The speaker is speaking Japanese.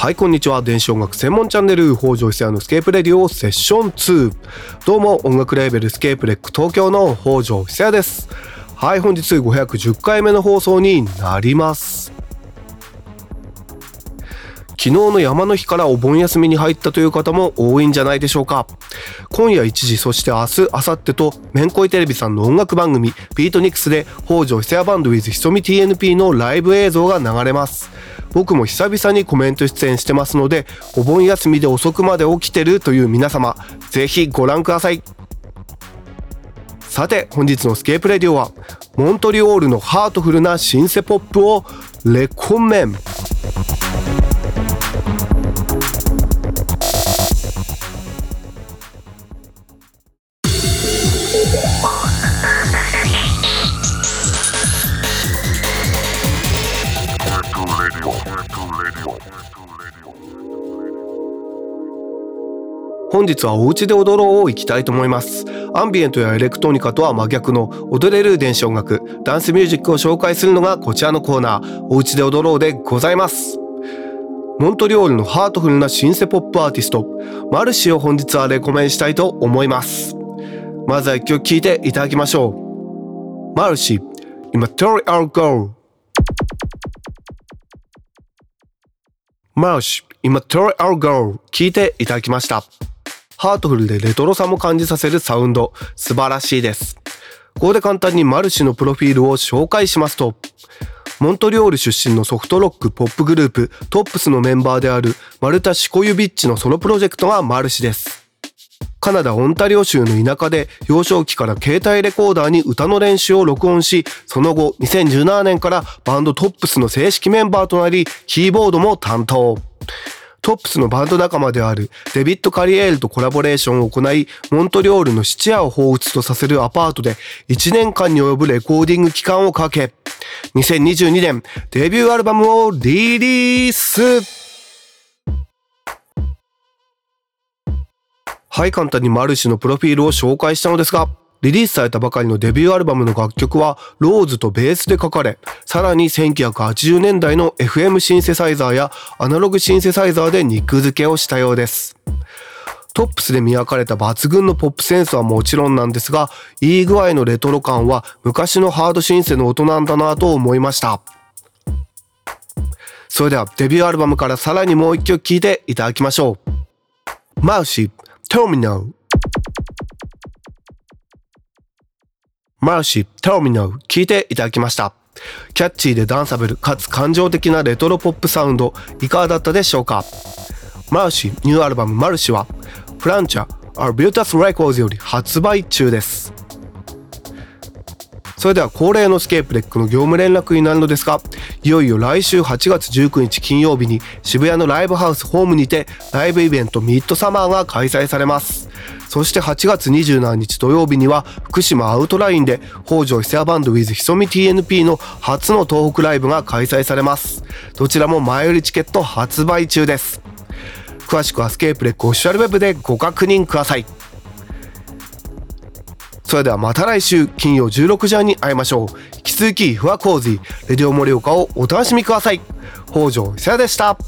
はいこんにちは。電子音楽専門チャンネル北条久也のスケープレディオセッション2どうも音楽レーベルスケープレック東京の北条久也です。はい本日510回目の放送になります。昨日の山の日からお盆休みに入ったという方も多いんじゃないでしょうか。今夜1時そして明日明後日とめんこいテレビさんの音楽番組ビートニクスで北条久也バンド with ひそみ TNP のライブ映像が流れます。僕も久々にコメント出演してますのでお盆休みで遅くまで起きてるという皆様ぜひご覧ください。さて本日のスケープレディオはモントリオールのハートフルなシンセポップをレコメン。本日はお家で踊ろうを行きたいと思います。アンビエントやエレクトニカとは真逆の踊れる電子音楽ダンスミュージックを紹介するのがこちらのコーナー。お家で踊ろうでございます。モントリオールのハートフルなシンセポップアーティストマルシを本日はレコメンしたいと思います。まずは一曲聴いていただきましょう。マルシ Immaterial Girl Marci Immaterial Girl 聴いていただきました。ハートフルでレトロさも感じさせるサウンド、素晴らしいです。ここで簡単に Marciのプロフィールを紹介しますと、モントリオール出身のソフトロックポップグループ TOPS のメンバーであるマルタ・シコユビッチのソロプロジェクトが Marciです。カナダ・オンタリオ州の田舎で幼少期から携帯レコーダーに歌の練習を録音し、その後2017年からバンド TOPS の正式メンバーとなり、キーボードも担当。トップスのバンド仲間であるデビッド・カリエールとコラボレーションを行い、モントリオールの質屋を彷彿とさせるアパートで1年間に及ぶレコーディング期間をかけ、2022年デビューアルバムをリリース。はい、簡単にマルシのプロフィールを紹介したのですが、リリースされたばかりのデビューアルバムの楽曲はローズとベースで書かれ、さらに1980年代の FM シンセサイザーやアナログシンセサイザーで肉付けをしたようです。トップスで磨かれた抜群のポップセンスはもちろんなんですが、いい具合のレトロ感は昔のハードシンセの音なんだなと思いました。それではデビューアルバムからさらにもう一曲聴いていただきましょう。マウシー、テマルシー、テロミナウ聞いていただきました。キャッチーでダンサブルかつ感情的なレトロポップサウンドいかがだったでしょうか？マルシーニューアルバムマルシはフランチャー Our Beautas Records より発売中ですそれでは恒例のスケープレックの業務連絡になるのですがいよいよ来週8月19日金曜日に渋谷のライブハウスホームにてライブイベントミッドサマーが開催されます。そして8月27日土曜日には福島アウトラインで北条久也バンド with ひそみ TNP の初の東北ライブが開催されます。どちらも前売りチケット発売中です。詳しくはスケープレックオフィシャルウェブでご確認ください。それではまた来週金曜16時半に会いましょう。引き続き不破洪水レディオ盛岡をお楽しみください。北条久也でした。